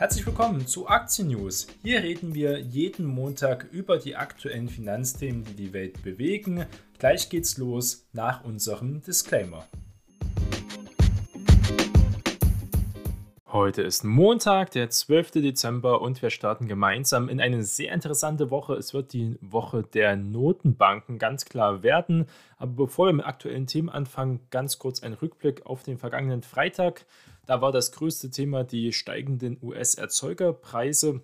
Herzlich willkommen zu Aktien News. Hier reden wir jeden Montag über die aktuellen Finanzthemen, die die Welt bewegen. Gleich geht's los nach unserem Disclaimer. Heute ist Montag, der 12. Dezember und wir starten gemeinsam in eine sehr interessante Woche. Es wird die Woche der Notenbanken ganz klar werden. Aber bevor wir mit aktuellen Themen anfangen, ganz kurz ein Rückblick auf den vergangenen Freitag. Da war das größte Thema die steigenden US-Erzeugerpreise.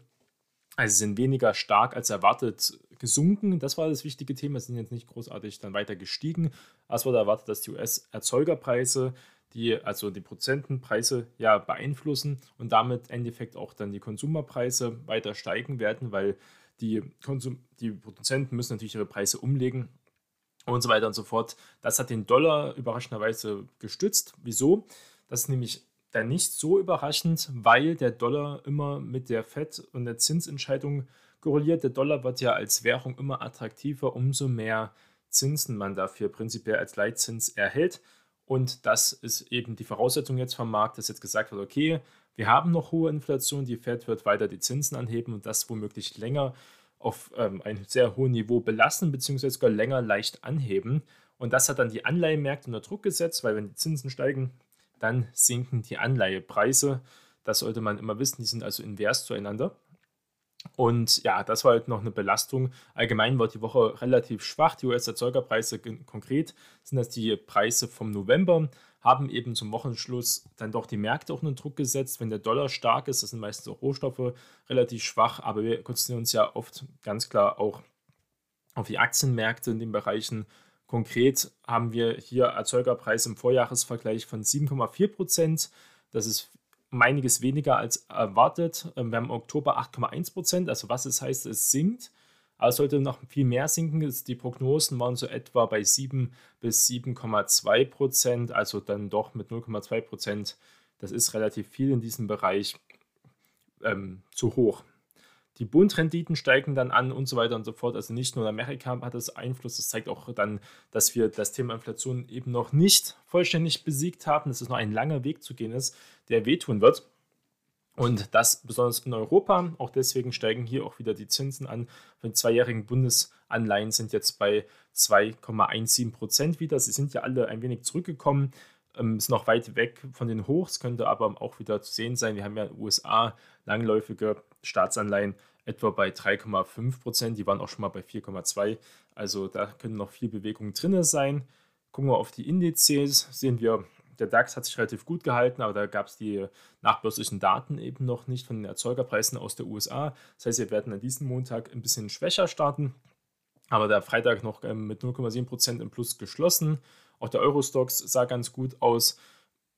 Also sind weniger stark als erwartet gesunken. Das war das wichtige Thema. Sie sind jetzt nicht großartig dann weiter gestiegen. Es wurde erwartet, dass die US-Erzeugerpreise die also die Prozentenpreise ja beeinflussen und damit im Endeffekt auch dann die Konsumerpreise weiter steigen werden, weil die, Konsum die Produzenten müssen natürlich ihre Preise umlegen und so weiter und so fort. Das hat den Dollar überraschenderweise gestützt. Wieso? Das ist nämlich dann nicht so überraschend, weil der Dollar immer mit der FED und der Zinsentscheidung korreliert. Der Dollar wird ja als Währung immer attraktiver, umso mehr Zinsen man dafür prinzipiell als Leitzins erhält. Und das ist eben die Voraussetzung jetzt vom Markt, dass jetzt gesagt wird, okay, wir haben noch hohe Inflation, die Fed wird weiter die Zinsen anheben und das womöglich länger auf ähm, ein sehr hohes Niveau belassen, beziehungsweise sogar länger leicht anheben. Und das hat dann die Anleihemärkte unter Druck gesetzt, weil wenn die Zinsen steigen, dann sinken die Anleihepreise. Das sollte man immer wissen, die sind also invers zueinander. Und ja, das war halt noch eine Belastung. Allgemein war die Woche relativ schwach. Die US-Erzeugerpreise konkret sind das die Preise vom November, haben eben zum Wochenschluss dann doch die Märkte auch unter Druck gesetzt. Wenn der Dollar stark ist, das sind meistens auch Rohstoffe relativ schwach, aber wir konzentrieren uns ja oft ganz klar auch auf die Aktienmärkte in den Bereichen. Konkret haben wir hier Erzeugerpreise im Vorjahresvergleich von 7,4 Prozent. Das ist einiges weniger als erwartet. Ähm, wir haben im Oktober 8,1 Prozent, also was es heißt, es sinkt. Aber es sollte noch viel mehr sinken. Die Prognosen waren so etwa bei 7 bis 7,2 Prozent, also dann doch mit 0,2 Prozent. Das ist relativ viel in diesem Bereich ähm, zu hoch. Die Bundrenditen steigen dann an und so weiter und so fort. Also nicht nur in Amerika hat das Einfluss, das zeigt auch dann, dass wir das Thema Inflation eben noch nicht vollständig besiegt haben, dass es noch ein langer Weg zu gehen ist, der wehtun wird. Und das besonders in Europa. Auch deswegen steigen hier auch wieder die Zinsen an. Von zweijährigen Bundesanleihen sind jetzt bei 2,17 Prozent wieder. Sie sind ja alle ein wenig zurückgekommen, ähm, ist noch weit weg von den Hochs, könnte aber auch wieder zu sehen sein. Wir haben ja in den USA langläufige Staatsanleihen etwa bei 3,5 Prozent. Die waren auch schon mal bei 4,2. Also da können noch viel Bewegung drin sein. Gucken wir auf die Indizes, sehen wir, der DAX hat sich relativ gut gehalten, aber da gab es die nachbörslichen Daten eben noch nicht von den Erzeugerpreisen aus der USA. Das heißt, wir werden an diesem Montag ein bisschen schwächer starten, aber der Freitag noch ähm, mit 0,7% im Plus geschlossen. Auch der Eurostox sah ganz gut aus.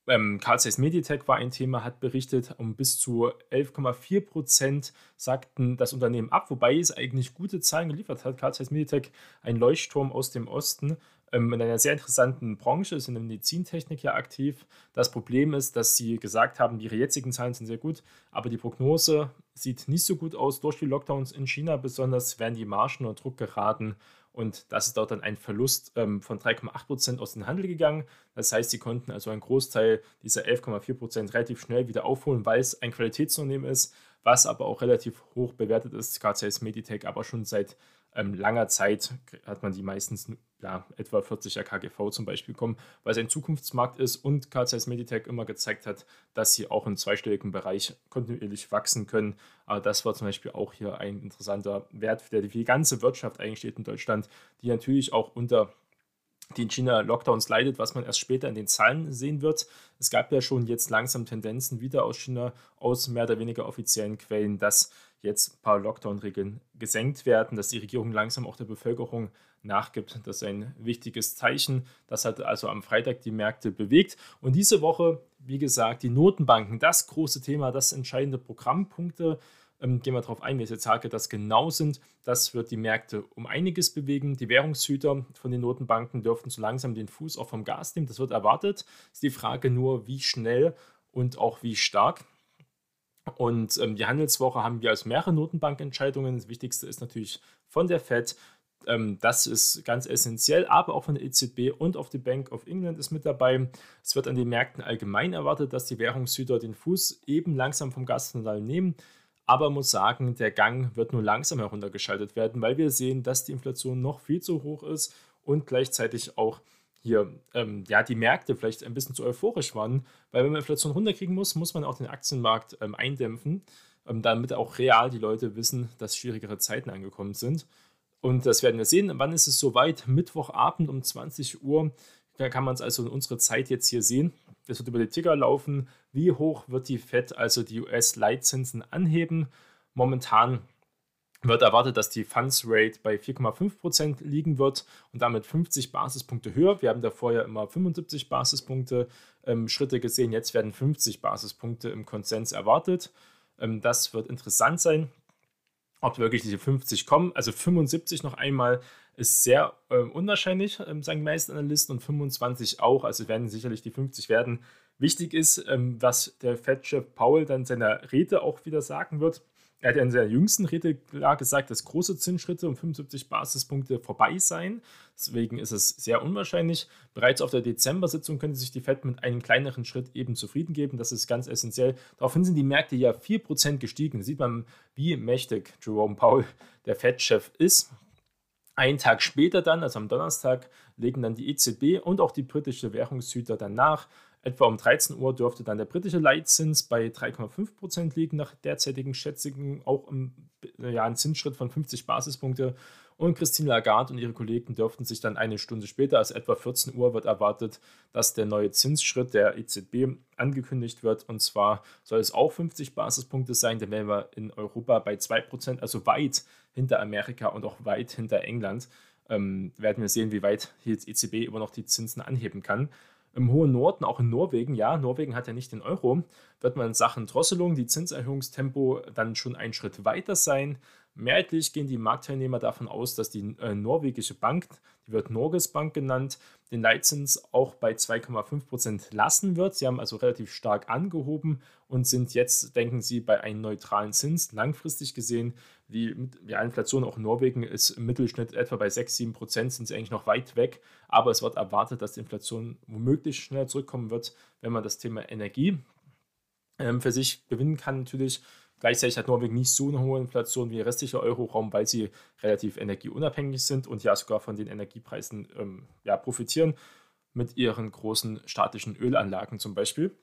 Ähm, Carl Zeiss Meditech war ein Thema, hat berichtet, um bis zu 11,4 Prozent sagten das Unternehmen ab, wobei es eigentlich gute Zahlen geliefert hat. Carl Zeiss Meditech, ein Leuchtturm aus dem Osten, ähm, in einer sehr interessanten Branche, ist in der Medizintechnik ja aktiv. Das Problem ist, dass sie gesagt haben, ihre jetzigen Zahlen sind sehr gut, aber die Prognose sieht nicht so gut aus. Durch die Lockdowns in China besonders werden die Margen unter Druck geraten und das ist dort dann ein Verlust ähm, von 3,8 Prozent aus dem Handel gegangen. Das heißt, sie konnten also einen Großteil dieser 11,4 Prozent relativ schnell wieder aufholen, weil es ein Qualitätsunternehmen ist, was aber auch relativ hoch bewertet ist. KCS Meditech aber schon seit ähm, langer Zeit hat man die meistens ja, etwa 40er KGV zum Beispiel bekommen, weil es ein Zukunftsmarkt ist und KCS Meditech immer gezeigt hat, dass sie auch im zweistelligen Bereich kontinuierlich wachsen können. Aber das war zum Beispiel auch hier ein interessanter Wert, der für die ganze Wirtschaft eigentlich steht in Deutschland, die natürlich auch unter die in China Lockdowns leidet, was man erst später in den Zahlen sehen wird. Es gab ja schon jetzt langsam Tendenzen wieder aus China, aus mehr oder weniger offiziellen Quellen, dass jetzt ein paar Lockdown-Regeln gesenkt werden, dass die Regierung langsam auch der Bevölkerung nachgibt. Das ist ein wichtiges Zeichen. Das hat also am Freitag die Märkte bewegt. Und diese Woche, wie gesagt, die Notenbanken, das große Thema, das entscheidende Programmpunkte. Ähm, gehen wir darauf ein, welche Tage das genau sind. Das wird die Märkte um einiges bewegen. Die Währungshüter von den Notenbanken dürften so langsam den Fuß auch vom Gas nehmen. Das wird erwartet. Ist die Frage nur, wie schnell und auch wie stark. Und ähm, die Handelswoche haben wir als mehrere Notenbankentscheidungen. Das Wichtigste ist natürlich von der FED Ähm, das ist ganz essentiell, aber auch von der EZB und auf die Bank of England ist mit dabei. Es wird an den Märkten allgemein erwartet, dass die Währungshüter den Fuß eben langsam vom Gaspedal nehmen. Aber muss sagen, der Gang wird nur langsam heruntergeschaltet werden, weil wir sehen, dass die Inflation noch viel zu hoch ist und gleichzeitig auch hier ähm, ja, die Märkte vielleicht ein bisschen zu euphorisch waren, weil wenn man Inflation runterkriegen muss, muss man auch den Aktienmarkt ähm, eindämpfen, ähm, damit auch real die Leute wissen, dass schwierigere Zeiten angekommen sind. Und das werden wir sehen. Wann ist es soweit? Mittwochabend um 20 Uhr. Da kann man es also in unserer Zeit jetzt hier sehen. Es wird über die Ticker laufen. Wie hoch wird die FED also die US-Leitzinsen anheben? Momentan wird erwartet, dass die Funds Rate bei 4,5% liegen wird und damit 50 Basispunkte höher. Wir haben davor ja immer 75 Basispunkte ähm, Schritte gesehen, jetzt werden 50 Basispunkte im Konsens erwartet. Ähm, das wird interessant sein, ob wirklich diese 50 kommen. Also 75 noch einmal ist sehr äh, unwahrscheinlich, ähm, sagen die meisten Analysten, und 25 auch. Also werden sicherlich die 50 werden. Wichtig ist, ähm, was der Fed-Chef Paul dann seiner Rede auch wieder sagen wird er hat ja in seiner jüngsten Rede klar gesagt, dass große Zinsschritte um 75 Basispunkte vorbei seien. Deswegen ist es sehr unwahrscheinlich. Bereits auf der Dezember-Sitzung könnte sich die FED mit einem kleineren Schritt eben zufrieden geben. Das ist ganz essentiell. Daraufhin sind die Märkte ja 4% gestiegen. Sieht man, wie mächtig Jerome Powell, der FED-Chef, ist. Einen Tag später dann, also am Donnerstag, legen dann die EZB und auch die britische Währungshüter dann nach. Etwa um 13 Uhr dürfte dann der britische Leitzins bei 3,5% liegen, nach derzeitigen Schätzungen auch im, ja, ein Zinsschritt von 50 Basispunkte. Und Christine Lagarde und ihre Kollegen dürften sich dann eine Stunde später, also etwa 14 Uhr, wird erwartet, dass der neue Zinsschritt der EZB angekündigt wird. Und zwar soll es auch 50 Basispunkte sein, dann wären wir in Europa bei 2%, also weit hinter Amerika und auch weit hinter England. Ähm, werden wir sehen, wie weit hier die EZB immer noch die Zinsen anheben kann im hohen Norden, auch in Norwegen, ja, Norwegen hat ja nicht den Euro, wird man in Sachen Drosselung, die Zinserhöhungstempo dann schon einen Schritt weiter sein. Mehrheitlich gehen die Marktteilnehmer davon aus, dass die äh, norwegische Bank, die wird Norges Bank genannt, den Leitzins auch bei 2,5% lassen wird. Sie haben also relativ stark angehoben und sind jetzt, denken sie, bei einem neutralen Zins. Langfristig gesehen, die ja, Inflation auch in Norwegen ist im Mittelschnitt etwa bei 6, 7%, sind sie eigentlich noch weit weg. Aber es wird erwartet, dass die Inflation womöglich schneller zurückkommen wird, wenn man das Thema Energie ähm, für sich gewinnen kann natürlich. Gleichzeitig hat Norwegen nicht so eine hohe Inflation wie der restliche Euroraum, weil sie relativ energieunabhängig sind und ja sogar von den Energiepreisen ähm, ja, profitieren mit ihren großen statischen Ölanlagen zum Beispiel.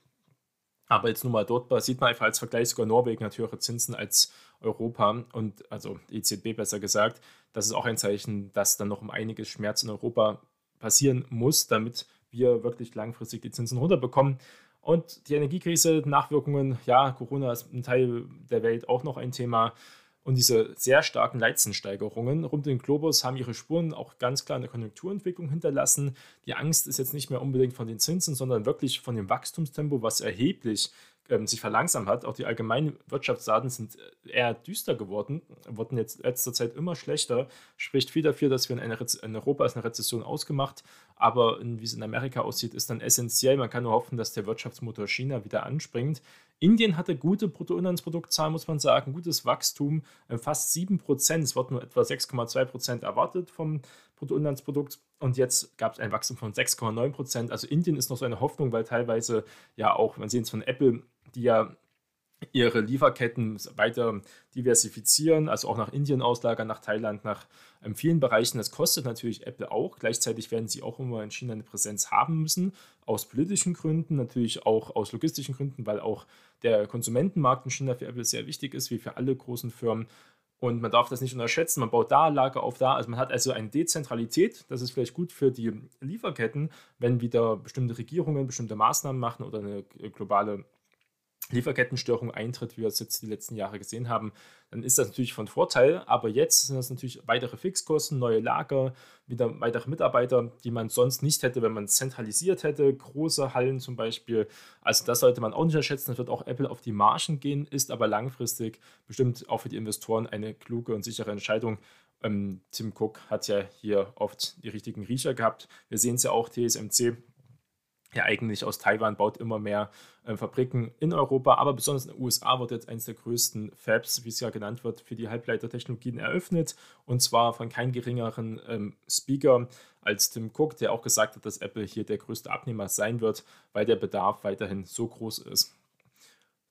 Aber jetzt nur mal dort sieht man einfach als Vergleich sogar Norwegen hat höhere Zinsen als Europa und also EZB besser gesagt. Das ist auch ein Zeichen, dass dann noch um einiges Schmerz in Europa passieren muss, damit wir wirklich langfristig die Zinsen runterbekommen. Und die Energiekrise, Nachwirkungen, ja, Corona ist ein Teil der Welt auch noch ein Thema. Und diese sehr starken Leitzinssteigerungen rund um den Globus haben ihre Spuren auch ganz klar in der Konjunkturentwicklung hinterlassen. Die Angst ist jetzt nicht mehr unbedingt von den Zinsen, sondern wirklich von dem Wachstumstempo, was erheblich ähm, sich verlangsamt hat. Auch die allgemeinen Wirtschaftsdaten sind äh, eher düster geworden, wurden jetzt letzter Zeit immer schlechter. Spricht viel dafür, dass wir in, eine in Europa als eine Rezession ausgemacht, aber wie es in Amerika aussieht, ist dann essentiell. Man kann nur hoffen, dass der Wirtschaftsmotor China wieder anspringt. Indien hatte gute Bruttoinlandsproduktzahlen, muss man sagen, gutes Wachstum, äh, fast 7%. Es wird nur etwa 6,2% erwartet vom Bruttoinlandsprodukt. Und jetzt gab es ein Wachstum von 6,9%. Also Indien ist noch so eine Hoffnung, weil teilweise ja auch, man sieht es von Apple, die ja ihre Lieferketten weiter diversifizieren, also auch nach Indien auslagern, nach Thailand, nach ähm, vielen Bereichen. Das kostet natürlich Apple auch. Gleichzeitig werden sie auch immer in China eine Präsenz haben müssen, aus politischen Gründen, natürlich auch aus logistischen Gründen, weil auch der Konsumentenmarkt in China für Apple sehr wichtig ist, wie für alle großen Firmen. Und man darf das nicht unterschätzen. Man baut da Lager auf da. Also man hat also eine Dezentralität. Das ist vielleicht gut für die Lieferketten, wenn wieder bestimmte Regierungen bestimmte Maßnahmen machen oder eine globale Lieferkettenstörung eintritt, wie wir es jetzt die letzten Jahre gesehen haben, dann ist das natürlich von Vorteil. Aber jetzt sind das natürlich weitere Fixkosten, neue Lager, wieder weitere Mitarbeiter, die man sonst nicht hätte, wenn man zentralisiert hätte, große Hallen zum Beispiel. Also das sollte man auch nicht unterschätzen. Das wird auch Apple auf die Margen gehen, ist aber langfristig bestimmt auch für die Investoren eine kluge und sichere Entscheidung. Ähm, Tim Cook hat ja hier oft die richtigen Riecher gehabt. Wir sehen es ja auch, TSMC ja eigentlich aus Taiwan baut immer mehr äh, Fabriken in Europa, aber besonders in den USA wird jetzt eines der größten Fabs, wie es ja genannt wird, für die Halbleitertechnologien eröffnet. Und zwar von keinem geringeren ähm, Speaker als Tim Cook, der auch gesagt hat, dass Apple hier der größte Abnehmer sein wird, weil der Bedarf weiterhin so groß ist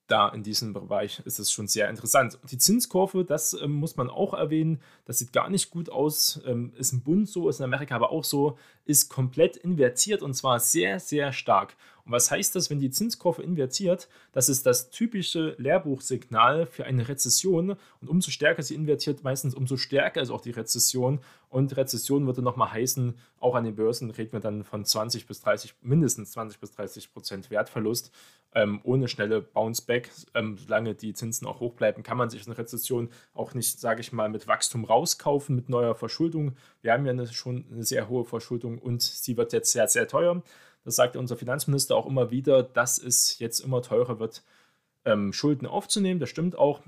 da in diesem Bereich ist es schon sehr interessant. Die Zinskurve, das ähm, muss man auch erwähnen, das sieht gar nicht gut aus, ähm, ist im Bund so, ist in Amerika aber auch so, ist komplett invertiert und zwar sehr, sehr stark. Und was heißt das, wenn die Zinskurve invertiert? Das ist das typische Lehrbuchsignal für eine Rezession. Und umso stärker sie invertiert, meistens umso stärker ist auch die Rezession. Und Rezession würde nochmal heißen, auch an den Börsen reden wir dann von 20 bis 30, mindestens 20 bis 30 Prozent Wertverlust. Ähm, ohne schnelle Bounce-Back, ähm, solange die Zinsen auch hoch bleiben, kann man sich eine Rezession auch nicht, sage ich mal, mit Wachstum rauskaufen, mit neuer Verschuldung. Wir haben ja eine, schon eine sehr hohe Verschuldung und sie wird jetzt sehr, sehr teuer. Das sagt unser Finanzminister auch immer wieder, dass es jetzt immer teurer wird, ähm, Schulden aufzunehmen. Das stimmt auch.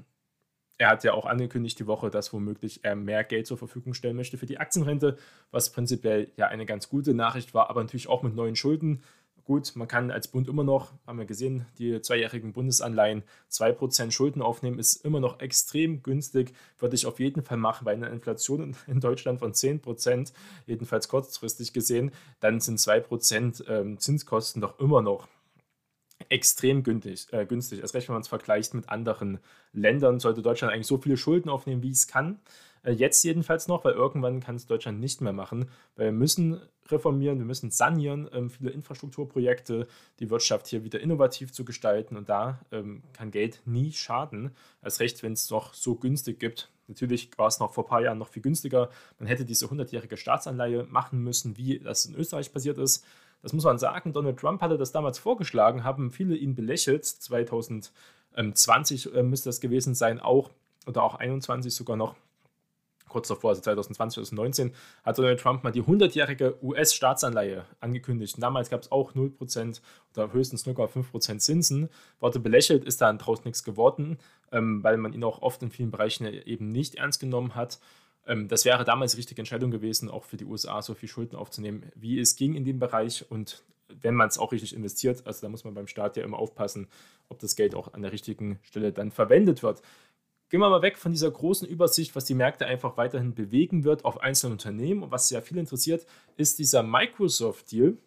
Er hat ja auch angekündigt die Woche, dass womöglich er mehr Geld zur Verfügung stellen möchte für die Aktienrente, was prinzipiell ja eine ganz gute Nachricht war, aber natürlich auch mit neuen Schulden. Gut, man kann als Bund immer noch, haben wir gesehen, die zweijährigen Bundesanleihen 2% Schulden aufnehmen, ist immer noch extrem günstig. Würde ich auf jeden Fall machen, bei einer Inflation in Deutschland von 10%, jedenfalls kurzfristig gesehen, dann sind 2% ähm, Zinskosten doch immer noch extrem günstig, äh, günstig. Erst recht, wenn man es vergleicht mit anderen Ländern, sollte Deutschland eigentlich so viele Schulden aufnehmen, wie es kann. Äh, jetzt jedenfalls noch, weil irgendwann kann es Deutschland nicht mehr machen, weil wir müssen reformieren, wir müssen sanieren, ähm, viele Infrastrukturprojekte, die Wirtschaft hier wieder innovativ zu gestalten und da ähm, kann Geld nie schaden, als recht, wenn es noch so günstig gibt. Natürlich war es noch vor ein paar Jahren noch viel günstiger. Man hätte diese 100-jährige Staatsanleihe machen müssen, wie das in Österreich passiert ist. Das muss man sagen. Donald Trump hatte das damals vorgeschlagen, haben viele ihn belächelt. 2020 äh, müsste das gewesen sein, auch oder auch 21 sogar noch kurz davor, also 2020, 2019, hat Donald Trump mal die 100-jährige US-Staatsanleihe angekündigt. Und damals gab es auch 0% oder höchstens 0,5% Zinsen. Worte belächelt, ist dann daraus nichts geworden, ähm, weil man ihn auch oft in vielen Bereichen eben nicht ernst genommen hat. Ähm, das wäre damals die richtige Entscheidung gewesen, auch für die USA so viel Schulden aufzunehmen, wie es ging in dem Bereich. Und wenn man es auch richtig investiert, also da muss man beim Staat ja immer aufpassen, ob das Geld auch an der richtigen Stelle dann verwendet wird. Gehen wir mal weg von dieser großen Übersicht, was die Märkte einfach weiterhin bewegen wird auf einzelne Unternehmen. Und was sehr viel interessiert, ist dieser Microsoft-Deal.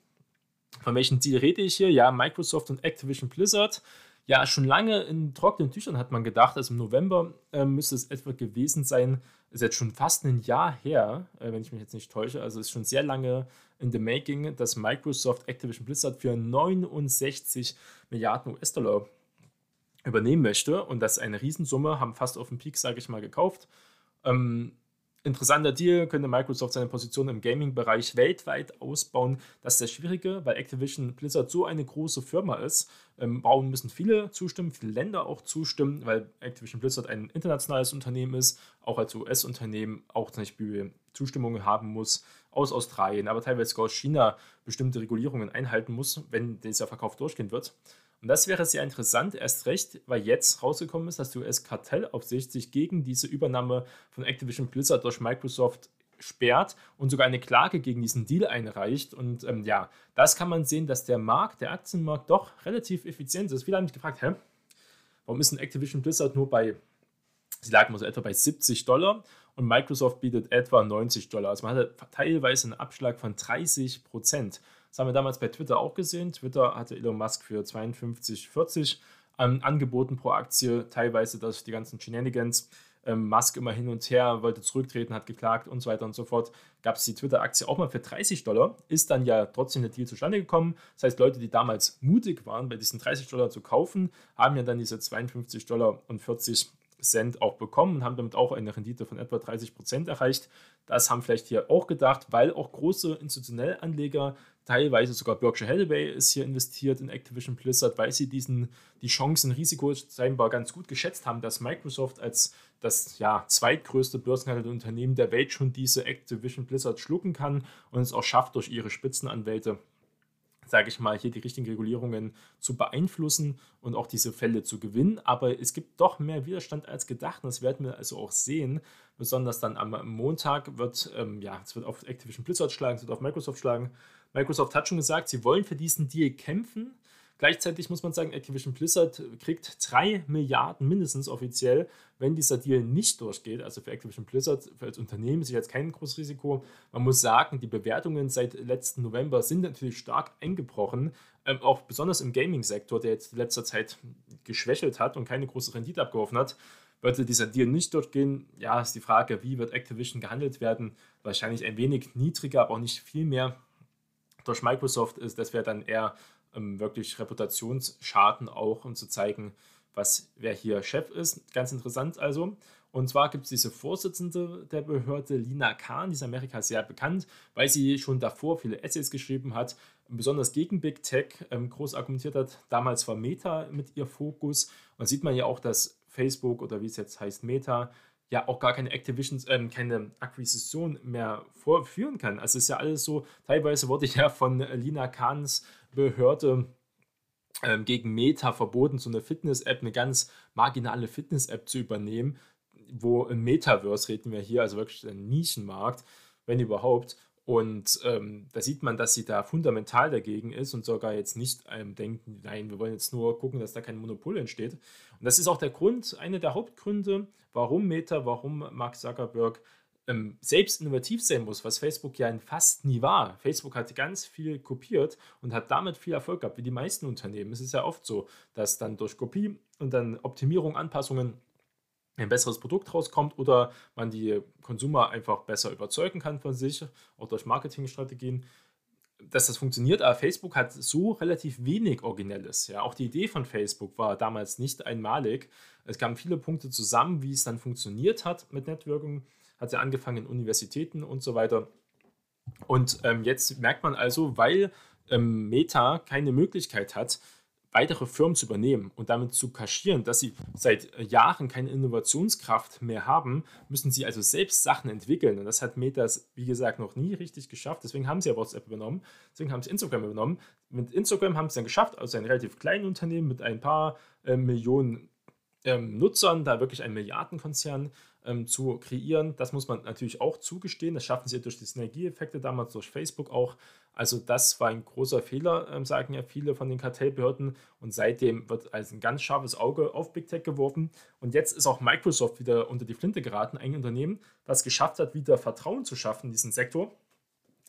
Von welchem Deal rede ich hier? Ja, Microsoft und Activision Blizzard. Ja, schon lange in trockenen Tüchern hat man gedacht, also im November äh, müsste es etwa gewesen sein. Ist jetzt schon fast ein Jahr her, äh, wenn ich mich jetzt nicht täusche. Also ist schon sehr lange in the making, dass Microsoft Activision Blizzard für 69 Milliarden US-Dollar übernehmen möchte. Und das ist eine Riesensumme, haben fast auf den Peak, sage ich mal, gekauft. Ähm, interessanter Deal, könnte Microsoft seine Position im Gaming-Bereich weltweit ausbauen. Das ist sehr Schwierige, weil Activision Blizzard so eine große Firma ist. Ähm, bauen müssen viele zustimmen, viele Länder auch zustimmen, weil Activision Blizzard ein internationales Unternehmen ist, auch als US-Unternehmen auch zum Beispiel Zustimmungen haben muss aus Australien, aber teilweise sogar aus China bestimmte Regulierungen einhalten muss, wenn dieser Verkauf durchgehen wird. Und das wäre sehr interessant, erst recht, weil jetzt rausgekommen ist, dass die US-Kartellaufsicht sich gegen diese Übernahme von Activision Blizzard durch Microsoft sperrt und sogar eine Klage gegen diesen Deal einreicht. Und ähm, ja, das kann man sehen, dass der Markt, der Aktienmarkt doch relativ effizient ist. Viele haben mich gefragt, hä, warum ist ein Activision Blizzard nur bei, sie lagen so etwa bei 70 Dollar und Microsoft bietet etwa 90 Dollar. Also man hatte teilweise einen Abschlag von 30 Prozent. Das haben wir damals bei Twitter auch gesehen. Twitter hatte Elon Musk für 52,40 ähm, angeboten pro Aktie, teilweise durch die ganzen Shenanigans. Ähm, Musk immer hin und her, wollte zurücktreten, hat geklagt und so weiter und so fort. Gab es die Twitter-Aktie auch mal für 30 Dollar, ist dann ja trotzdem der Deal zustande gekommen. Das heißt, Leute, die damals mutig waren, bei diesen 30 Dollar zu kaufen, haben ja dann diese 52 Dollar und 40 Cent auch bekommen und haben damit auch eine Rendite von etwa 30 Prozent erreicht. Das haben vielleicht hier auch gedacht, weil auch große institutionelle Anleger teilweise sogar Berkshire Hathaway ist hier investiert in Activision Blizzard, weil sie diesen, die Chancen, Risiko scheinbar ganz gut geschätzt haben, dass Microsoft als das ja, zweitgrößte börsenhandelte Unternehmen der Welt schon diese Activision Blizzard schlucken kann und es auch schafft, durch ihre Spitzenanwälte sage ich mal, hier die richtigen Regulierungen zu beeinflussen und auch diese Fälle zu gewinnen. Aber es gibt doch mehr Widerstand als gedacht. Und das werden wir also auch sehen. Besonders dann am Montag wird, ähm, ja, es wird auf Activision Blizzard schlagen, es wird auf Microsoft schlagen. Microsoft hat schon gesagt, sie wollen für diesen Deal kämpfen. Gleichzeitig muss man sagen, Activision Blizzard kriegt 3 Milliarden mindestens offiziell, wenn dieser Deal nicht durchgeht. Also für Activision Blizzard, für als Unternehmen ist jetzt kein großes Risiko. Man muss sagen, die Bewertungen seit letzten November sind natürlich stark eingebrochen. Ähm, auch besonders im Gaming-Sektor, der jetzt in letzter Zeit geschwächelt hat und keine große Rendite abgeworfen hat. Würde dieser Deal nicht durchgehen, ja, ist die Frage, wie wird Activision gehandelt werden? Wahrscheinlich ein wenig niedriger, aber auch nicht viel mehr durch Microsoft ist. Das wäre dann eher ähm, wirklich Reputationsschaden auch, um zu zeigen, was wer hier Chef ist. Ganz interessant also. Und zwar gibt es diese Vorsitzende der Behörde, Lina Kahn, die ist in Amerika sehr bekannt, weil sie schon davor viele Essays geschrieben hat, besonders gegen Big Tech ähm, groß argumentiert hat. Damals war Meta mit ihr Fokus. Und sieht man ja auch, dass Facebook oder wie es jetzt heißt, Meta, ja auch gar keine Activision, ähm, keine Akquisition mehr vorführen kann. Also ist ja alles so, teilweise wurde ja von Lina Kahns Behörde ähm, gegen Meta verboten, so eine Fitness-App, eine ganz marginale Fitness-App zu übernehmen, wo im Metaverse reden wir hier, also wirklich ein Nischenmarkt, wenn überhaupt. Und ähm, da sieht man, dass sie da fundamental dagegen ist und sogar jetzt nicht ähm, denken, nein, wir wollen jetzt nur gucken, dass da kein Monopol entsteht. Und das ist auch der Grund, einer der Hauptgründe, warum Meta, warum Mark Zuckerberg ähm, selbst innovativ sein muss, was Facebook ja fast nie war. Facebook hat ganz viel kopiert und hat damit viel Erfolg gehabt, wie die meisten Unternehmen. Es ist ja oft so, dass dann durch Kopie und dann Optimierung, Anpassungen ein besseres Produkt rauskommt oder man die Konsumer einfach besser überzeugen kann von sich, auch durch Marketingstrategien dass das funktioniert, aber Facebook hat so relativ wenig Originelles. Ja, auch die Idee von Facebook war damals nicht einmalig. Es kamen viele Punkte zusammen, wie es dann funktioniert hat mit Networking hat er angefangen in Universitäten und so weiter. Und ähm, jetzt merkt man also, weil ähm, Meta keine Möglichkeit hat, weitere Firmen zu übernehmen und damit zu kaschieren, dass sie seit Jahren keine Innovationskraft mehr haben, müssen sie also selbst Sachen entwickeln. Und das hat Meta, wie gesagt, noch nie richtig geschafft. Deswegen haben sie ja WhatsApp übernommen, deswegen haben sie Instagram übernommen. Mit Instagram haben sie dann geschafft, also ein relativ kleines Unternehmen mit ein paar äh, Millionen ähm, Nutzern, da wirklich ein Milliardenkonzern ähm, zu kreieren. Das muss man natürlich auch zugestehen. Das schaffen sie durch die Synergieeffekte damals durch Facebook auch. Also das war ein großer Fehler, ähm, sagen ja viele von den Kartellbehörden. Und seitdem wird als ein ganz scharfes Auge auf Big Tech geworfen. Und jetzt ist auch Microsoft wieder unter die Flinte geraten, ein Unternehmen, das geschafft hat, wieder Vertrauen zu schaffen in diesen Sektor.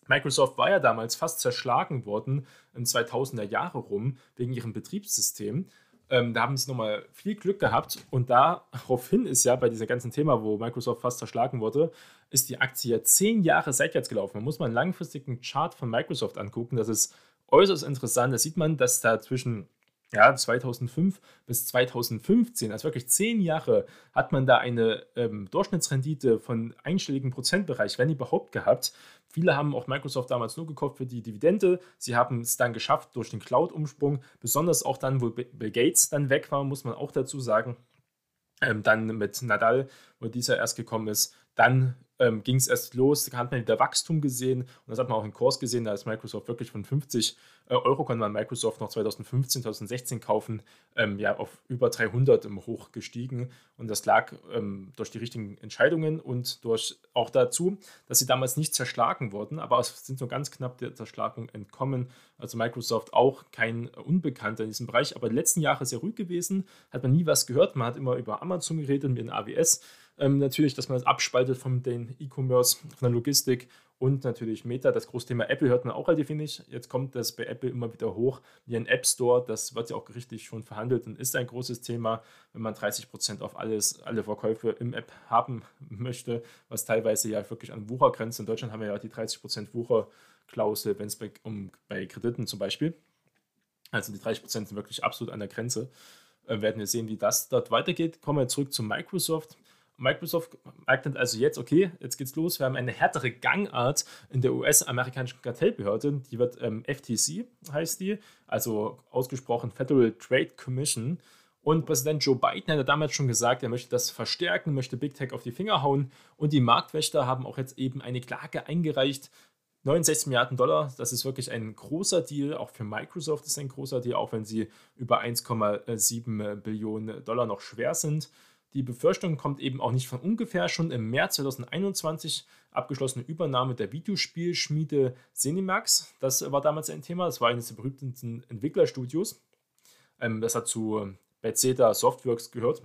Microsoft war ja damals fast zerschlagen worden im 2000er Jahre rum wegen ihrem Betriebssystem. Ähm, da haben sie nochmal viel Glück gehabt und daraufhin ist ja bei diesem ganzen Thema, wo Microsoft fast zerschlagen wurde, ist die Aktie ja zehn Jahre seitwärts gelaufen. Man muss mal einen langfristigen Chart von Microsoft angucken. Das ist äußerst interessant. Da sieht man, dass da zwischen ja, 2005 bis 2015, also wirklich zehn Jahre, hat man da eine ähm, Durchschnittsrendite von einstelligen Prozentbereich, wenn überhaupt, gehabt. Viele haben auch Microsoft damals nur gekauft für die Dividende. Sie haben es dann geschafft durch den Cloud-Umsprung, besonders auch dann, wo Bill Gates dann weg war, muss man auch dazu sagen. Ähm, dann mit Nadal, wo dieser erst gekommen ist. Dann ähm, ging es erst los, da hat man wieder Wachstum gesehen und das hat man auch im Kurs gesehen, da ist Microsoft wirklich von 50 äh, Euro konnte man Microsoft noch 2015, 2016 kaufen, ähm, ja auf über 300 im Hoch gestiegen. Und das lag ähm, durch die richtigen Entscheidungen und durch auch dazu, dass sie damals nicht zerschlagen wurden, aber es sind nur ganz knapp der Zerschlagung entkommen. Also Microsoft auch kein Unbekannter in diesem Bereich, aber die letzten Jahre sehr ruhig gewesen, hat man nie was gehört, man hat immer über Amazon geredet mit den AWS ähm, natürlich, dass man das abspaltet von den E-Commerce, von der Logistik und natürlich Meta. Das große Thema Apple hört man auch relativ wenig. Jetzt kommt das bei Apple immer wieder hoch, wie ein App Store. Das wird ja auch richtig schon verhandelt und ist ein großes Thema, wenn man 30% auf alles, alle Verkäufe im App haben möchte, was teilweise ja wirklich an Wucher grenzt. In Deutschland haben wir ja die 30% Wucherklausel, wenn es bei, um, bei Krediten zum Beispiel. Also die 30% sind wirklich absolut an der Grenze. Äh, werden wir sehen, wie das dort weitergeht. Kommen wir zurück zu Microsoft. Microsoft merkt also jetzt, okay, jetzt geht's los. Wir haben eine härtere Gangart in der US-amerikanischen Kartellbehörde. Die wird ähm, FTC, heißt die, also ausgesprochen Federal Trade Commission. Und Präsident Joe Biden hat damals schon gesagt, er möchte das verstärken, möchte Big Tech auf die Finger hauen. Und die Marktwächter haben auch jetzt eben eine Klage eingereicht 69 Milliarden Dollar, das ist wirklich ein großer Deal. Auch für Microsoft ist ein großer Deal, auch wenn sie über 1,7 Billionen Dollar noch schwer sind. Die Befürchtung kommt eben auch nicht von ungefähr. Schon im März 2021 abgeschlossene Übernahme der Videospielschmiede Cinemax. Das war damals ein Thema. Das war eines der berühmtesten Entwicklerstudios. Ähm, das hat zu Bethesda Softworks gehört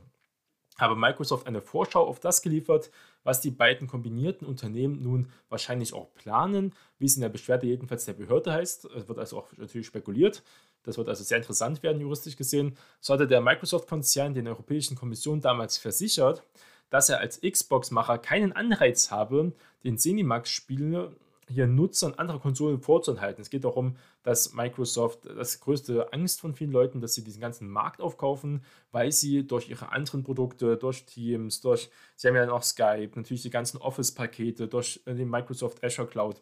habe Microsoft eine Vorschau auf das geliefert, was die beiden kombinierten Unternehmen nun wahrscheinlich auch planen, wie es in der Beschwerde jedenfalls der Behörde heißt. Es wird also auch natürlich spekuliert. Das wird also sehr interessant werden, juristisch gesehen. So hatte der Microsoft-Konzern den Europäischen Kommission damals versichert, dass er als Xbox-Macher keinen Anreiz habe, den Cinemax-Spiele hier Nutzern anderer Konsolen vorzuenthalten. Es geht darum, dass Microsoft das größte Angst von vielen Leuten, dass sie diesen ganzen Markt aufkaufen, weil sie durch ihre anderen Produkte, durch Teams, durch, sie haben ja noch Skype, natürlich die ganzen Office-Pakete, durch äh, den Microsoft Azure Cloud.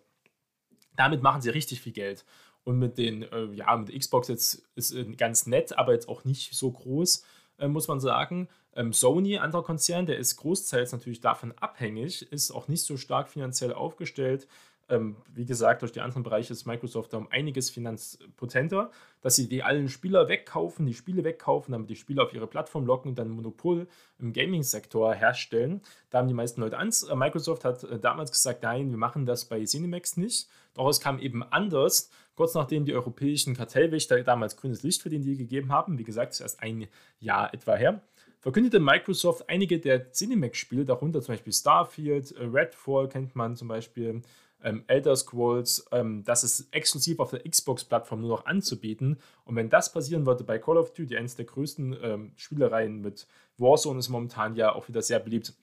Damit machen sie richtig viel Geld. Und mit den, äh, ja, mit Xbox jetzt ist äh, ganz nett, aber jetzt auch nicht so groß, äh, muss man sagen. Ähm, Sony, anderer Konzern, der ist großteils natürlich davon abhängig, ist auch nicht so stark finanziell aufgestellt ähm, wie gesagt, durch die anderen Bereiche ist Microsoft da um einiges finanzpotenter, dass sie die allen Spieler wegkaufen, die Spiele wegkaufen, damit die Spieler auf ihre Plattform locken und dann Monopol im Gaming-Sektor herstellen. Da haben die meisten Leute Angst. Äh, Microsoft hat äh, damals gesagt, nein, wir machen das bei Cinemax nicht. Es kam eben anders, kurz nachdem die europäischen Kartellwächter damals grünes Licht für den Deal gegeben haben. Wie gesagt, es ist erst ein Jahr etwa her verkündete Microsoft einige der Cinemax-Spiele, darunter zum Beispiel Starfield, äh, Redfall kennt man zum Beispiel, ähm, Elder Scrolls, ähm, das ist exklusiv auf der Xbox-Plattform nur noch anzubieten. Und wenn das passieren würde bei Call of Duty, eines der größten ähm, Spielereien mit Warzone ist momentan ja auch wieder sehr beliebt,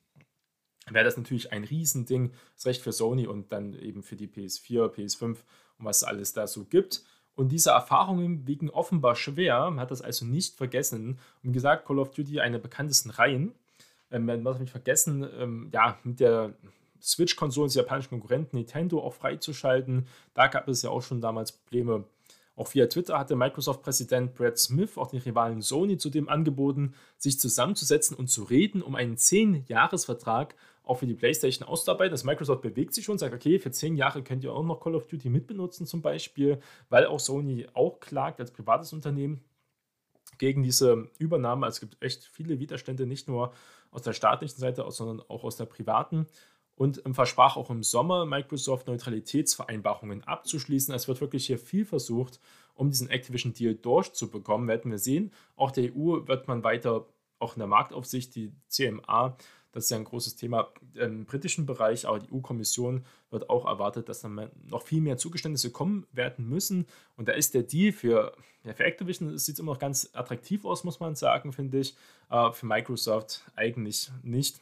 wäre das natürlich ein Riesending. Das Recht für Sony und dann eben für die PS4, PS5 und was es alles da so gibt. Und diese Erfahrungen wiegen offenbar schwer. Man hat das also nicht vergessen. Und wie gesagt, Call of Duty eine bekanntesten Reihen. Ähm, man darf nicht vergessen, ähm, ja, mit der Switch-Konsolen des japanischen Konkurrenten Nintendo auch freizuschalten. Da gab es ja auch schon damals Probleme. Auch via Twitter hatte Microsoft-Präsident Brad Smith auch den Rivalen Sony zudem angeboten, sich zusammenzusetzen und zu reden, um einen 10-Jahres-Vertrag auch für die PlayStation auszuarbeiten. Das Microsoft bewegt sich schon, sagt, okay, für 10 Jahre könnt ihr auch noch Call of Duty mitbenutzen zum Beispiel, weil auch Sony auch klagt als privates Unternehmen gegen diese Übernahme. Also es gibt echt viele Widerstände, nicht nur aus der staatlichen Seite, sondern auch aus der privaten und versprach auch im Sommer Microsoft Neutralitätsvereinbarungen abzuschließen. Es wird wirklich hier viel versucht, um diesen Activision-Deal durchzubekommen, werden wir sehen. Auch der EU wird man weiter, auch in der Marktaufsicht, die CMA, das ist ja ein großes Thema im britischen Bereich, aber die EU-Kommission wird auch erwartet, dass dann noch viel mehr Zugeständnisse kommen werden müssen. Und da ist der Deal für, ja, für Activision, sieht immer noch ganz attraktiv aus, muss man sagen, finde ich. Aber für Microsoft eigentlich nicht.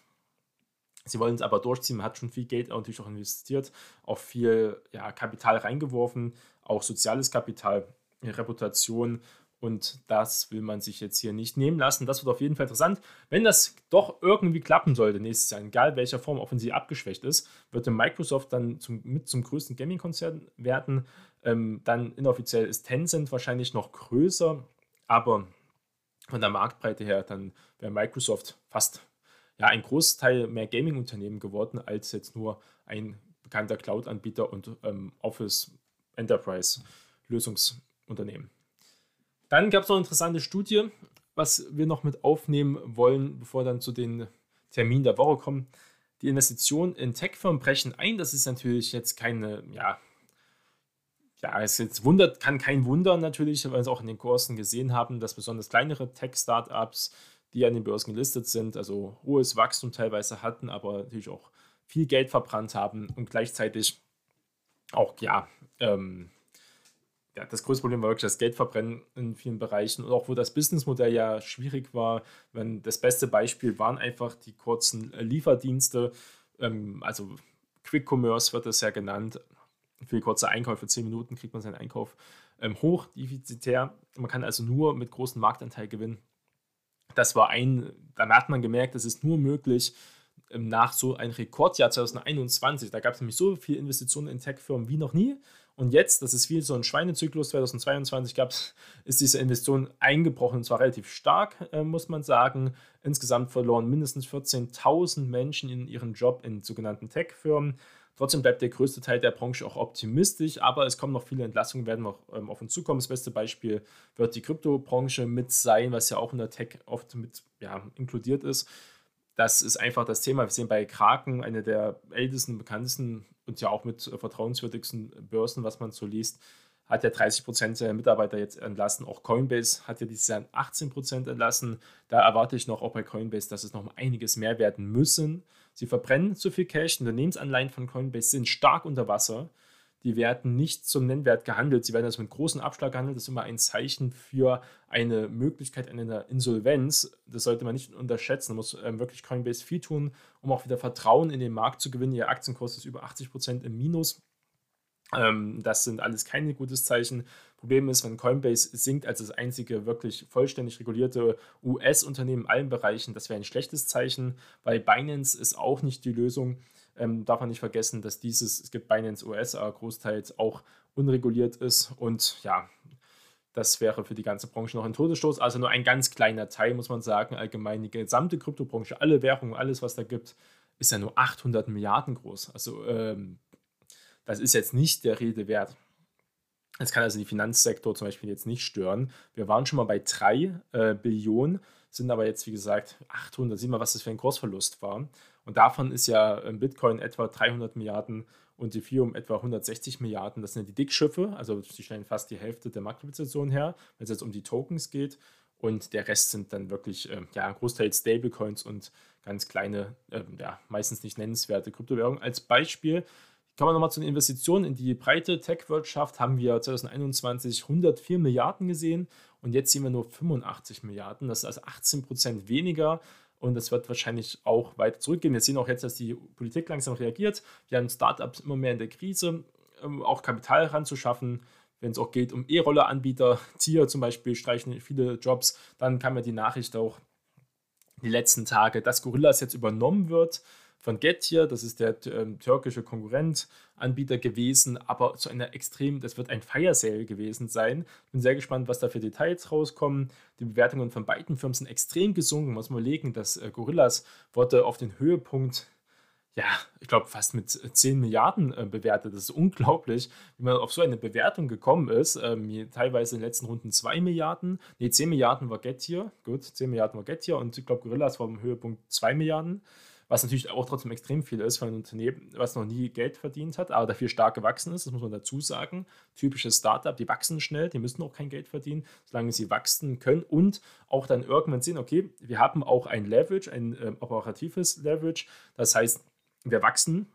Sie wollen es aber durchziehen, man hat schon viel Geld natürlich auch investiert, auch viel ja, Kapital reingeworfen, auch soziales Kapital, Reputation und das will man sich jetzt hier nicht nehmen lassen. Das wird auf jeden Fall interessant. Wenn das doch irgendwie klappen sollte nächstes Jahr, egal welcher Form, auch wenn sie abgeschwächt ist, wird Microsoft dann zum, mit zum größten Gaming-Konzern werden. Ähm, dann inoffiziell ist Tencent wahrscheinlich noch größer, aber von der Marktbreite her, dann wäre Microsoft fast ja, ein Großteil mehr Gaming-Unternehmen geworden als jetzt nur ein bekannter Cloud-Anbieter und ähm, Office Enterprise-Lösungsunternehmen. Dann gab es noch eine interessante Studie, was wir noch mit aufnehmen wollen, bevor wir dann zu den Terminen der Woche kommen. Die Investitionen in Tech-Firmen brechen ein. Das ist natürlich jetzt keine, ja, ja, es jetzt wundert, kann kein Wunder natürlich, weil wir es auch in den Kursen gesehen haben, dass besonders kleinere Tech-Startups die an den Börsen gelistet sind, also hohes Wachstum teilweise hatten, aber natürlich auch viel Geld verbrannt haben und gleichzeitig auch, ja, ähm, ja, das größte Problem war wirklich das Geldverbrennen in vielen Bereichen und auch wo das Businessmodell ja schwierig war. Wenn das beste Beispiel waren einfach die kurzen Lieferdienste, ähm, also Quick Commerce wird das ja genannt. Für kurze Einkäufe, 10 Minuten kriegt man seinen Einkauf ähm, hochdefizitär. Man kann also nur mit großem Marktanteil gewinnen das war ein, da hat man gemerkt, es ist nur möglich ähm, nach so einem Rekordjahr 2021. Da gab es nämlich so viele Investitionen in Tech-Firmen wie noch nie. Und jetzt, das ist wie so ein Schweinezyklus 2022 gab, ist diese Investition eingebrochen und zwar relativ stark, äh, muss man sagen. Insgesamt verloren mindestens 14.000 Menschen in ihren Job in sogenannten Tech-Firmen. Trotzdem bleibt der größte Teil der Branche auch optimistisch, aber es kommen noch viele Entlassungen, werden noch ähm, auf uns zukommen. Das beste Beispiel wird die Kryptobranche mit sein, was ja auch in der Tech oft mit ja, inkludiert ist. Das ist einfach das Thema. Wir sehen bei Kraken, eine der ältesten, bekanntesten und ja auch mit vertrauenswürdigsten Börsen, was man so liest, hat ja 30 Prozent der Mitarbeiter jetzt entlassen. Auch Coinbase hat ja dieses Jahr 18 Prozent entlassen. Da erwarte ich noch auch bei Coinbase, dass es noch einiges mehr werden müssen. Sie verbrennen zu viel Cash. Unternehmensanleihen von Coinbase sind stark unter Wasser. Die werden nicht zum Nennwert gehandelt. Sie werden also mit großem Abschlag gehandelt. Das ist immer ein Zeichen für eine Möglichkeit einer Insolvenz. Das sollte man nicht unterschätzen. Man muss ähm, wirklich Coinbase viel tun, um auch wieder Vertrauen in den Markt zu gewinnen. Ihr Aktienkurs ist über 80 Prozent im Minus. Ähm, das sind alles keine gutes Zeichen. Problem ist, wenn Coinbase sinkt als das einzige wirklich vollständig regulierte US-Unternehmen in allen Bereichen, das wäre ein schlechtes Zeichen, weil Binance ist auch nicht die Lösung. Ähm, darf man nicht vergessen, dass dieses, es gibt Binance US, aber großteils auch unreguliert ist und ja, das wäre für die ganze Branche noch ein Todesstoß. Also nur ein ganz kleiner Teil, muss man sagen. Allgemein die gesamte Kryptobranche, alle Währungen, alles, was da gibt, ist ja nur 800 Milliarden groß. Also ähm, das ist jetzt nicht der Rede wert. Das kann also den Finanzsektor zum Beispiel jetzt nicht stören. Wir waren schon mal bei 3 äh, Billionen, sind aber jetzt, wie gesagt, 800. Sieh mal, was das für ein Kursverlust war. Und davon ist ja Bitcoin etwa 300 Milliarden und Ethereum etwa 160 Milliarden. Das sind die Dickschiffe, also sie stellen fast die Hälfte der Marktkapitalisation her, wenn es jetzt um die Tokens geht. Und der Rest sind dann wirklich, äh, ja, großteils Stablecoins und ganz kleine, äh, ja, meistens nicht nennenswerte Kryptowährungen. Als Beispiel Kommen wir nochmal zu den Investitionen in die breite Tech-Wirtschaft. Haben wir 2021 104 Milliarden gesehen und jetzt sehen wir nur 85 Milliarden. Das ist also 18 Prozent weniger und das wird wahrscheinlich auch weiter zurückgehen. Wir sehen auch jetzt, dass die Politik langsam reagiert. Wir haben Startups immer mehr in der Krise, ähm, auch Kapital heranzuschaffen. Wenn es auch geht um E-Roller-Anbieter, Tier zum Beispiel, streichen viele Jobs. Dann kam ja die Nachricht auch die letzten Tage, dass Gorillas jetzt übernommen wird von Getir, das ist der äh, türkische Konkurrentanbieter gewesen, aber zu einer extrem, das wird ein Fire Sale gewesen sein. Bin sehr gespannt, was da für Details rauskommen. Die Bewertungen von beiden Firmen sind extrem gesunken. Muss man überlegen, dass äh, Gorillas wurde auf den Höhepunkt ja, ich glaube, fast mit 10 Milliarden äh, bewertet. Das ist unglaublich, wie man auf so eine Bewertung gekommen ist. Ähm, teilweise in den letzten Runden 2 Milliarden. Ne, 10 Milliarden war Getir. Gut, 10 Milliarden war Getir und ich glaube, Gorillas war am Höhepunkt 2 Milliarden was natürlich auch trotzdem extrem viel ist für ein Unternehmen, was noch nie Geld verdient hat, aber dafür stark gewachsen ist, das muss man dazu sagen. Typisches Startup, die wachsen schnell, die müssen auch kein Geld verdienen, solange sie wachsen können und auch dann irgendwann sehen, okay, wir haben auch ein Leverage, ein äh, operatives Leverage, das heißt, wir wachsen,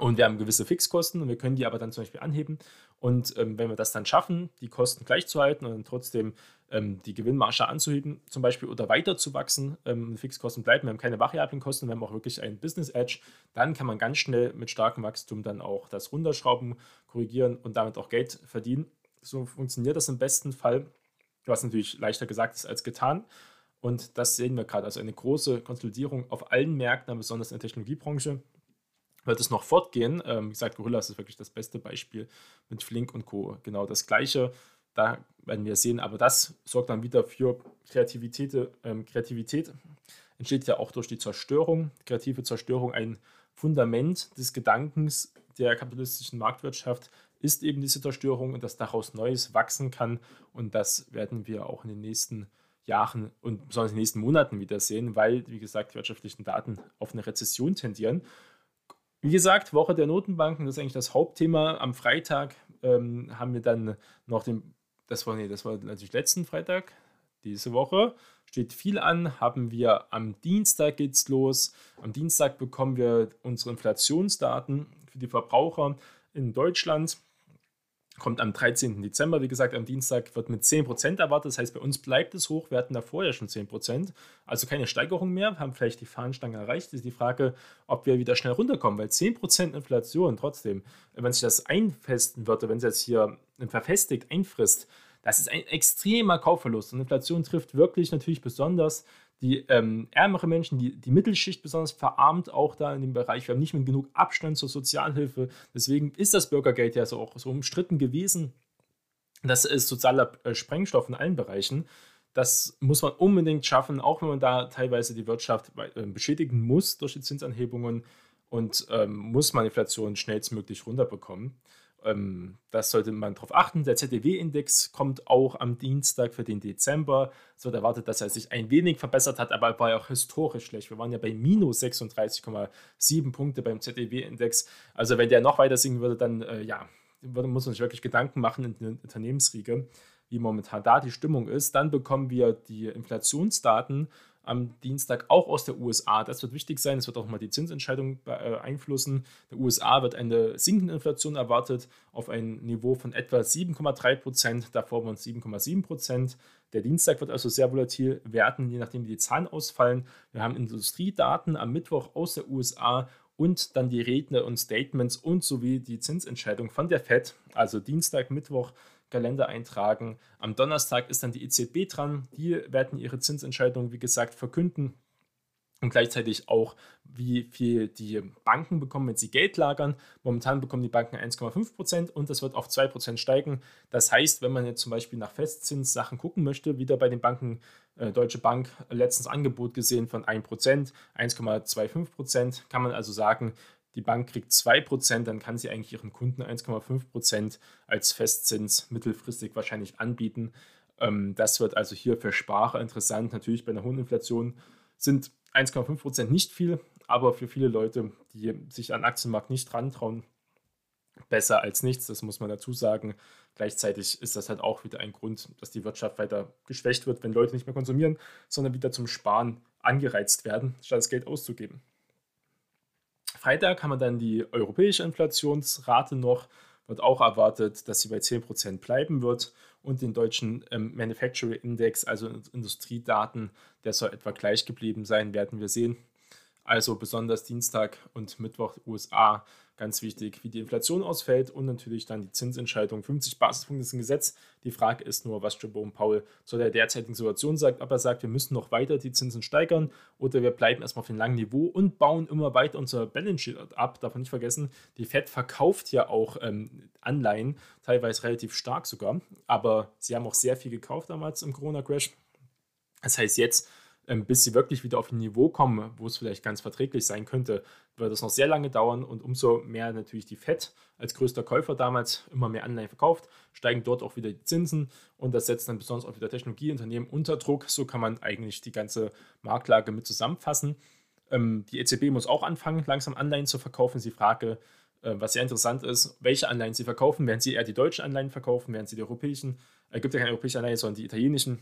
und wir haben gewisse Fixkosten und wir können die aber dann zum Beispiel anheben. Und ähm, wenn wir das dann schaffen, die Kosten gleichzuhalten und trotzdem ähm, die Gewinnmarge anzuheben, zum Beispiel oder weiter zu wachsen, ähm, Fixkosten bleiben, wir haben keine variablen Kosten, wir haben auch wirklich einen Business Edge, dann kann man ganz schnell mit starkem Wachstum dann auch das runterschrauben, korrigieren und damit auch Geld verdienen. So funktioniert das im besten Fall, was natürlich leichter gesagt ist als getan. Und das sehen wir gerade, also eine große Konsolidierung auf allen Märkten, besonders in der Technologiebranche wird es noch fortgehen. Ähm, wie gesagt, Gorillas ist wirklich das beste Beispiel mit Flink und Co. Genau das gleiche. Da werden wir sehen, aber das sorgt dann wieder für Kreativität. Ähm, Kreativität entsteht ja auch durch die Zerstörung. Kreative Zerstörung, ein Fundament des Gedankens der kapitalistischen Marktwirtschaft ist eben diese Zerstörung und dass daraus Neues wachsen kann. Und das werden wir auch in den nächsten Jahren und besonders in den nächsten Monaten wieder sehen, weil, wie gesagt, die wirtschaftlichen Daten auf eine Rezession tendieren. Wie gesagt, Woche der Notenbanken, das ist eigentlich das Hauptthema. Am Freitag ähm, haben wir dann noch den, das war, nee, das war natürlich letzten Freitag, diese Woche. Steht viel an, haben wir am Dienstag geht's los. Am Dienstag bekommen wir unsere Inflationsdaten für die Verbraucher in Deutschland kommt am 13. Dezember. Wie gesagt, am Dienstag wird mit 10% erwartet. Das heißt, bei uns bleibt es hoch. Wir hatten da vorher schon 10%. Also keine Steigerung mehr. Wir haben vielleicht die Fahnenstange erreicht. Ist die Frage, ob wir wieder schnell runterkommen. Weil 10% Inflation trotzdem, wenn sich das einfesten würde, wenn es jetzt hier verfestigt einfrisst, das ist ein extremer Kaufverlust. Und Inflation trifft wirklich natürlich besonders die ähm, ärmere Menschen, die, die Mittelschicht besonders verarmt auch da in dem Bereich. Wir haben nicht mehr genug Abstand zur Sozialhilfe. Deswegen ist das Bürgergeld ja so auch so umstritten gewesen. Das ist sozialer äh, Sprengstoff in allen Bereichen. Das muss man unbedingt schaffen, auch wenn man da teilweise die Wirtschaft äh, beschädigen muss durch die Zinsanhebungen. und ähm, muss man Inflation schnellstmöglich runterbekommen. Ähm, das sollte man darauf achten. Der ZDW-Index kommt auch am Dienstag für den Dezember. Es wird erwartet, dass er sich ein wenig verbessert hat, aber er war ja auch historisch schlecht. Wir waren ja bei minus 36,7 Punkte beim ZDW-Index. Also wenn der noch weiter sinken würde, dann äh, ja, muss man sich wirklich Gedanken machen in der Unternehmensriege, wie momentan da die Stimmung ist. Dann bekommen wir die Inflationsdaten am Dienstag auch aus der USA. Das wird wichtig sein. Es wird auch mal die Zinsentscheidung beeinflussen. Der USA wird eine sinkende Inflation erwartet auf ein Niveau von etwa 7,3 Prozent. Davor waren es 7,7 Prozent. Der Dienstag wird also sehr volatil werden, je nachdem wie die Zahlen ausfallen. Wir haben Industriedaten am Mittwoch aus der USA und dann die Redner und Statements und sowie die Zinsentscheidung von der Fed. Also Dienstag, Mittwoch Kalender eintragen. Am Donnerstag ist dann die EZB dran. Die werden ihre Zinsentscheidung, wie gesagt, verkünden und gleichzeitig auch, wie viel die Banken bekommen, wenn sie Geld lagern. Momentan bekommen die Banken 1,5 Prozent und das wird auf 2 Prozent steigen. Das heißt, wenn man jetzt zum Beispiel nach Festzins-Sachen gucken möchte, wieder bei den Banken, äh, Deutsche Bank letztens Angebot gesehen von 1 Prozent, 1,25 Prozent, kann man also sagen, die Bank kriegt 2%, dann kann sie eigentlich ihren Kunden 1,5% als Festzins mittelfristig wahrscheinlich anbieten. Ähm, das wird also hier für Sparer interessant. Natürlich bei einer hohen Inflation sind 1,5% nicht viel, aber für viele Leute, die sich an Aktienmarkt nicht rantrauen, besser als nichts, das muss man dazu sagen. Gleichzeitig ist das halt auch wieder ein Grund, dass die Wirtschaft weiter geschwächt wird, wenn Leute nicht mehr konsumieren, sondern wieder zum Sparen angereizt werden, statt das Geld auszugeben. Freitag haben wir dann die europäische Inflationsrate noch. Wird auch erwartet, dass sie bei 10% bleiben wird. Und den deutschen ähm, Manufacturing Index, also Industriedaten, der soll etwa gleich geblieben sein, werden wir sehen. Also besonders Dienstag und Mittwoch USA ganz wichtig, wie die Inflation ausfällt und natürlich dann die Zinsentscheidung. 50 Basispunkte ist ein Gesetz. Die Frage ist nur, was Jerome Powell zu der derzeitigen Situation sagt. Ob er sagt, wir müssen noch weiter die Zinsen steigern oder wir bleiben erstmal auf einem langen Niveau und bauen immer weiter unser Balance Sheet ab. Darf man nicht vergessen, die Fed verkauft ja auch ähm, Anleihen, teilweise relativ stark sogar. Aber sie haben auch sehr viel gekauft damals im Corona-Crash. Das heißt, jetzt bis sie wirklich wieder auf ein Niveau kommen, wo es vielleicht ganz verträglich sein könnte, wird es noch sehr lange dauern und umso mehr natürlich die FED als größter Käufer damals immer mehr Anleihen verkauft, steigen dort auch wieder die Zinsen und das setzt dann besonders auch wieder Technologieunternehmen unter Druck. So kann man eigentlich die ganze Marktlage mit zusammenfassen. Ähm, die EZB muss auch anfangen, langsam Anleihen zu verkaufen. Sie frage, äh, was sehr interessant ist, welche Anleihen sie verkaufen. Werden sie eher die deutschen Anleihen verkaufen? Werden sie die europäischen? Es äh, gibt ja keine europäischen Anleihen, sondern die italienischen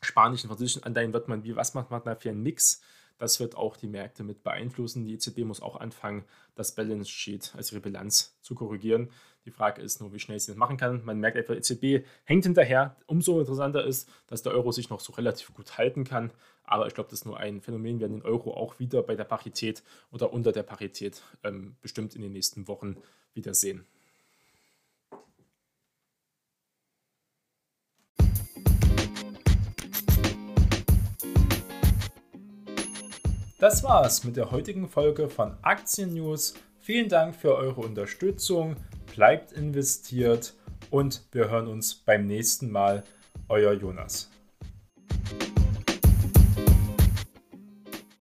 spanischen, französischen Anleihen wird man, wie was macht man da für einen Mix? Das wird auch die Märkte mit beeinflussen. Die EZB muss auch anfangen, das Balance Sheet, also ihre Bilanz, zu korrigieren. Die Frage ist nur, wie schnell sie das machen kann. Man merkt einfach, EZB hängt hinterher. Umso interessanter ist, dass der Euro sich noch so relativ gut halten kann. Aber ich glaube, das ist nur ein Phänomen. Wir werden den Euro auch wieder bei der Parität oder unter der Parität ähm, bestimmt in den nächsten Wochen wiedersehen. Das war's mit der heutigen Folge von Aktien News. Vielen Dank für eure Unterstützung. Bleibt investiert und wir hören uns beim nächsten Mal. Euer Jonas.